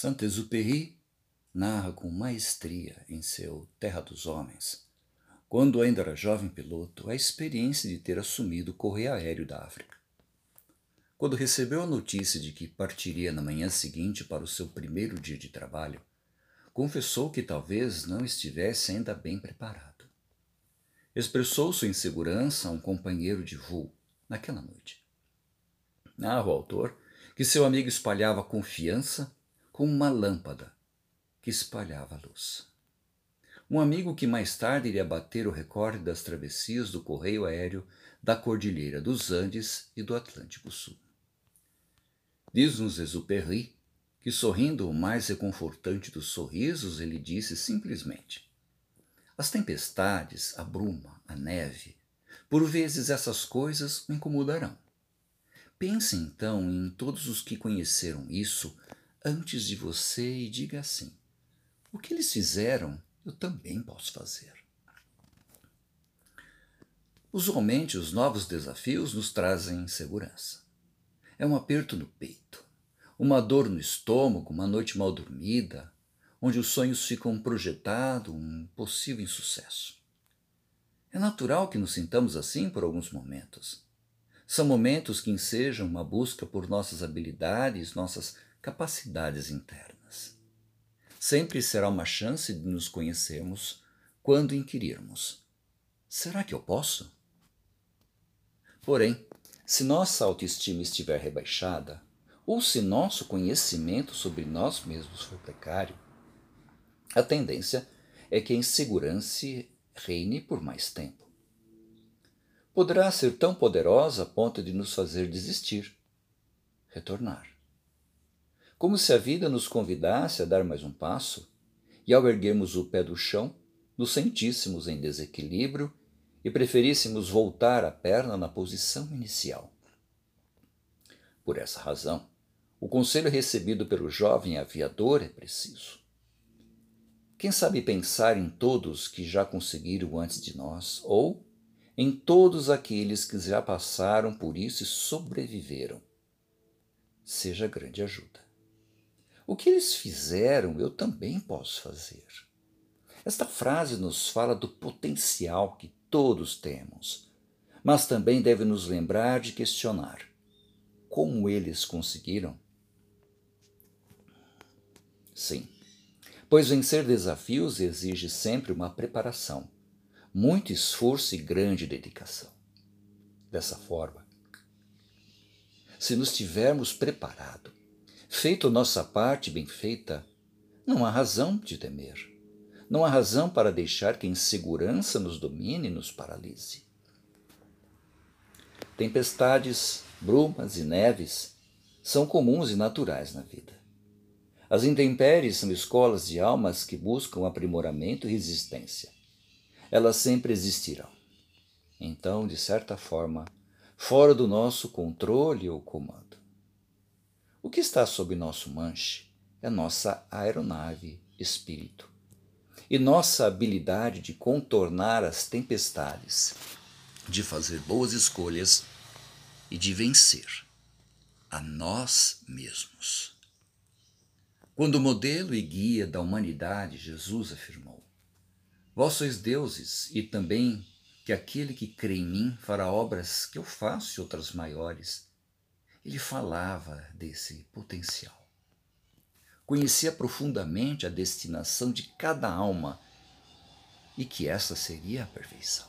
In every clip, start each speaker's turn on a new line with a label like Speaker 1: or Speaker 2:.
Speaker 1: Saint-Exupéry narra com maestria em seu Terra dos Homens, quando ainda era jovem piloto, a experiência de ter assumido o correio aéreo da África. Quando recebeu a notícia de que partiria na manhã seguinte para o seu primeiro dia de trabalho, confessou que talvez não estivesse ainda bem preparado. Expressou sua insegurança a um companheiro de voo naquela noite. Narra o autor que seu amigo espalhava confiança como uma lâmpada que espalhava luz. Um amigo que mais tarde iria bater o recorde das travessias do correio aéreo da Cordilheira dos Andes e do Atlântico Sul. Diz-nos Exupéry que, sorrindo o mais reconfortante dos sorrisos, ele disse simplesmente: As tempestades, a bruma, a neve, por vezes essas coisas me incomodarão. Pense então em todos os que conheceram isso antes de você e diga assim: o que eles fizeram, eu também posso fazer. Usualmente, os novos desafios nos trazem insegurança. É um aperto no peito, uma dor no estômago, uma noite mal dormida, onde os sonhos ficam projetados, um possível insucesso. É natural que nos sintamos assim por alguns momentos. São momentos que ensejam uma busca por nossas habilidades, nossas capacidades internas. Sempre será uma chance de nos conhecermos quando inquirirmos: será que eu posso? Porém, se nossa autoestima estiver rebaixada, ou se nosso conhecimento sobre nós mesmos for precário, a tendência é que a insegurança reine por mais tempo. Poderá ser tão poderosa a ponto de nos fazer desistir, retornar como se a vida nos convidasse a dar mais um passo, e ao erguermos o pé do chão, nos sentíssemos em desequilíbrio e preferíssemos voltar a perna na posição inicial. Por essa razão, o conselho recebido pelo jovem aviador é preciso. Quem sabe pensar em todos que já conseguiram antes de nós, ou em todos aqueles que já passaram por isso e sobreviveram, seja grande ajuda. O que eles fizeram, eu também posso fazer. Esta frase nos fala do potencial que todos temos, mas também deve nos lembrar de questionar como eles conseguiram. Sim, pois vencer desafios exige sempre uma preparação, muito esforço e grande dedicação. Dessa forma, se nos tivermos preparado, Feito nossa parte bem feita, não há razão de temer. Não há razão para deixar que a insegurança nos domine e nos paralise. Tempestades, brumas e neves são comuns e naturais na vida. As intempéries são escolas de almas que buscam aprimoramento e resistência. Elas sempre existirão. Então, de certa forma, fora do nosso controle ou comando. O que está sob nosso manche é nossa aeronave espírito e nossa habilidade de contornar as tempestades, de fazer boas escolhas e de vencer a nós mesmos. Quando o modelo e guia da humanidade, Jesus afirmou: Vós sois deuses, e também que aquele que crê em mim fará obras que eu faço e outras maiores ele falava desse potencial. Conhecia profundamente a destinação de cada alma e que essa seria a perfeição.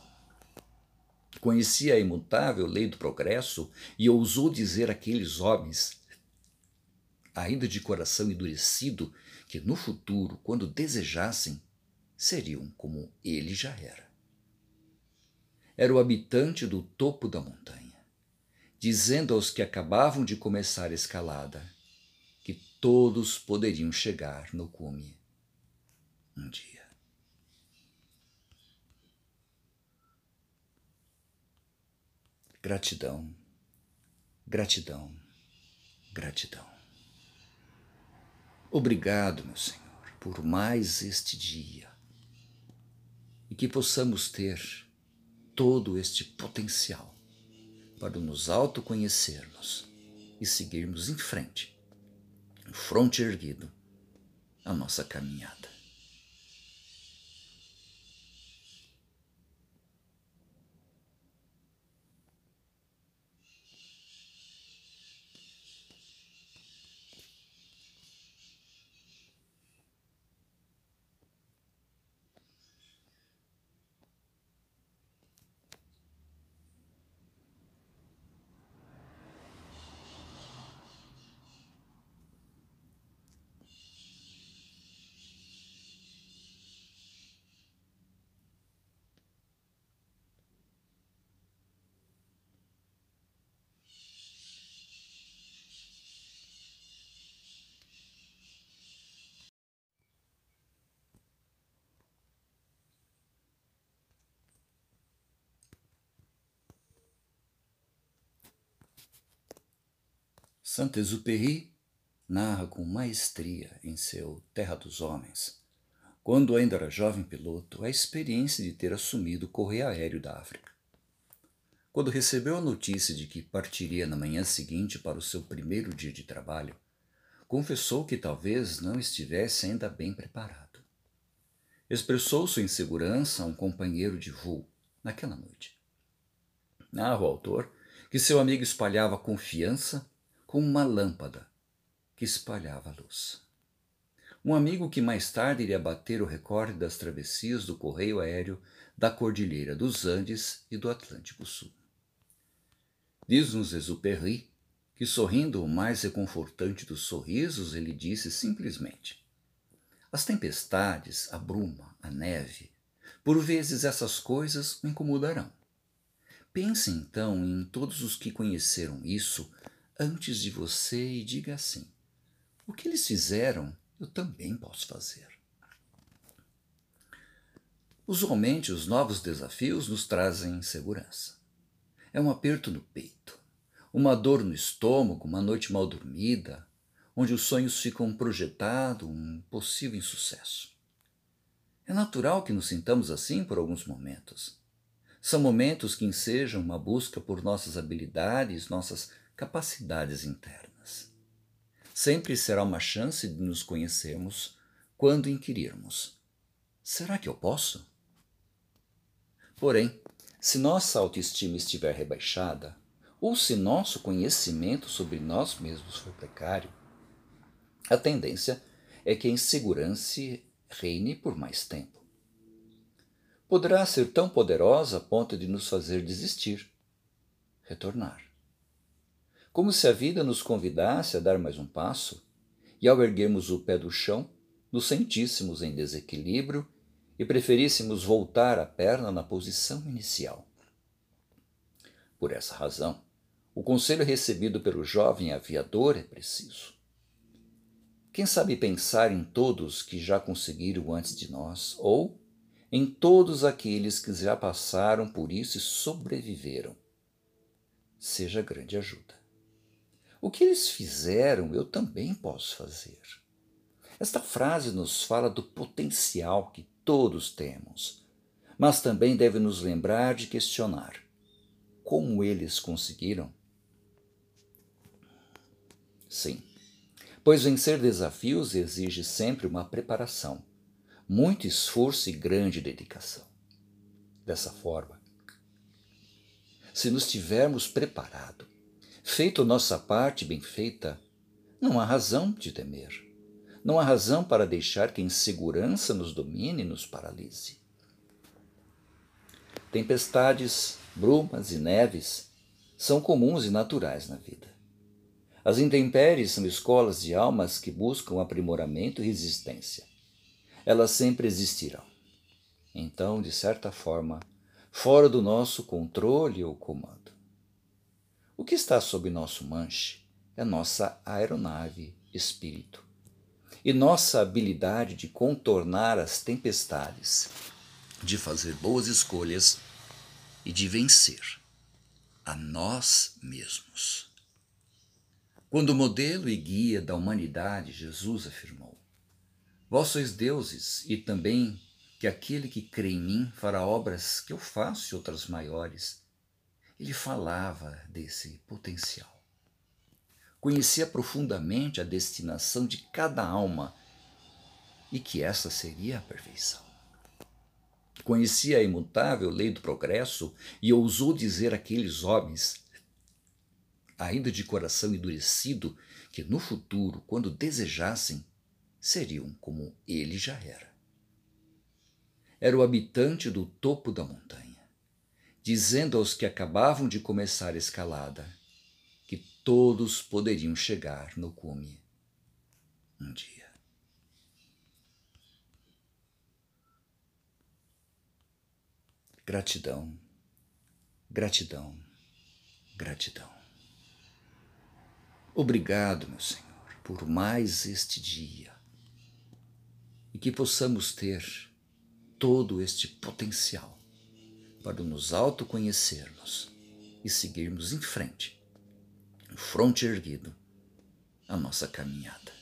Speaker 1: Conhecia a imutável lei do progresso e ousou dizer àqueles homens, ainda de coração endurecido, que no futuro, quando desejassem, seriam como ele já era. Era o habitante do topo da montanha dizendo aos que acabavam de começar a escalada que todos poderiam chegar no cume um dia. Gratidão, gratidão, gratidão. Obrigado, meu Senhor, por mais este dia e que possamos ter todo este potencial para nos autoconhecermos e seguirmos em frente, fronte erguido, a nossa caminhada. Saint-Exupéry narra com maestria em seu Terra dos Homens, quando ainda era jovem piloto, a experiência de ter assumido o correio aéreo da África. Quando recebeu a notícia de que partiria na manhã seguinte para o seu primeiro dia de trabalho, confessou que talvez não estivesse ainda bem preparado. Expressou sua insegurança a um companheiro de voo naquela noite. Narra o autor que seu amigo espalhava confiança com uma lâmpada que espalhava luz. Um amigo que mais tarde iria bater o recorde das travessias do correio aéreo da Cordilheira dos Andes e do Atlântico Sul. Diz-nos Exupéry que, sorrindo o mais reconfortante dos sorrisos, ele disse simplesmente: As tempestades, a bruma, a neve, por vezes essas coisas o incomodarão. Pense então em todos os que conheceram isso antes de você e diga assim: o que eles fizeram, eu também posso fazer. Usualmente, os novos desafios nos trazem insegurança. É um aperto no peito, uma dor no estômago, uma noite mal dormida, onde os sonhos ficam projetados, um possível insucesso. É natural que nos sintamos assim por alguns momentos. São momentos que ensejam uma busca por nossas habilidades, nossas capacidades internas. Sempre será uma chance de nos conhecermos quando inquirirmos: será que eu posso? Porém, se nossa autoestima estiver rebaixada, ou se nosso conhecimento sobre nós mesmos for precário, a tendência é que a insegurança reine por mais tempo. Poderá ser tão poderosa a ponto de nos fazer desistir, retornar como se a vida nos convidasse a dar mais um passo, e ao erguermos o pé do chão, nos sentíssemos em desequilíbrio e preferíssemos voltar a perna na posição inicial. Por essa razão, o conselho recebido pelo jovem aviador é preciso. Quem sabe pensar em todos que já conseguiram antes de nós, ou em todos aqueles que já passaram por isso e sobreviveram, seja grande ajuda. O que eles fizeram, eu também posso fazer. Esta frase nos fala do potencial que todos temos, mas também deve nos lembrar de questionar como eles conseguiram. Sim, pois vencer desafios exige sempre uma preparação, muito esforço e grande dedicação. Dessa forma, se nos tivermos preparado, Feito nossa parte bem feita, não há razão de temer. Não há razão para deixar que a insegurança nos domine e nos paralise. Tempestades, brumas e neves são comuns e naturais na vida. As intempéries são escolas de almas que buscam aprimoramento e resistência. Elas sempre existirão. Então, de certa forma, fora do nosso controle ou comando. O que está sob nosso manche é nossa aeronave espírito e nossa habilidade de contornar as tempestades, de fazer boas escolhas e de vencer a nós mesmos. Quando modelo e guia da humanidade, Jesus afirmou: Vós sois deuses, e também que aquele que crê em mim fará obras que eu faço e outras maiores ele falava desse potencial. Conhecia profundamente a destinação de cada alma e que essa seria a perfeição. Conhecia a imutável lei do progresso e ousou dizer àqueles homens, ainda de coração endurecido, que no futuro, quando desejassem, seriam como ele já era. Era o habitante do topo da montanha, dizendo aos que acabavam de começar a escalada que todos poderiam chegar no cume um dia. Gratidão, gratidão, gratidão. Obrigado, meu Senhor, por mais este dia e que possamos ter todo este potencial para nos autoconhecermos e seguirmos em frente, fronte erguido, a nossa caminhada.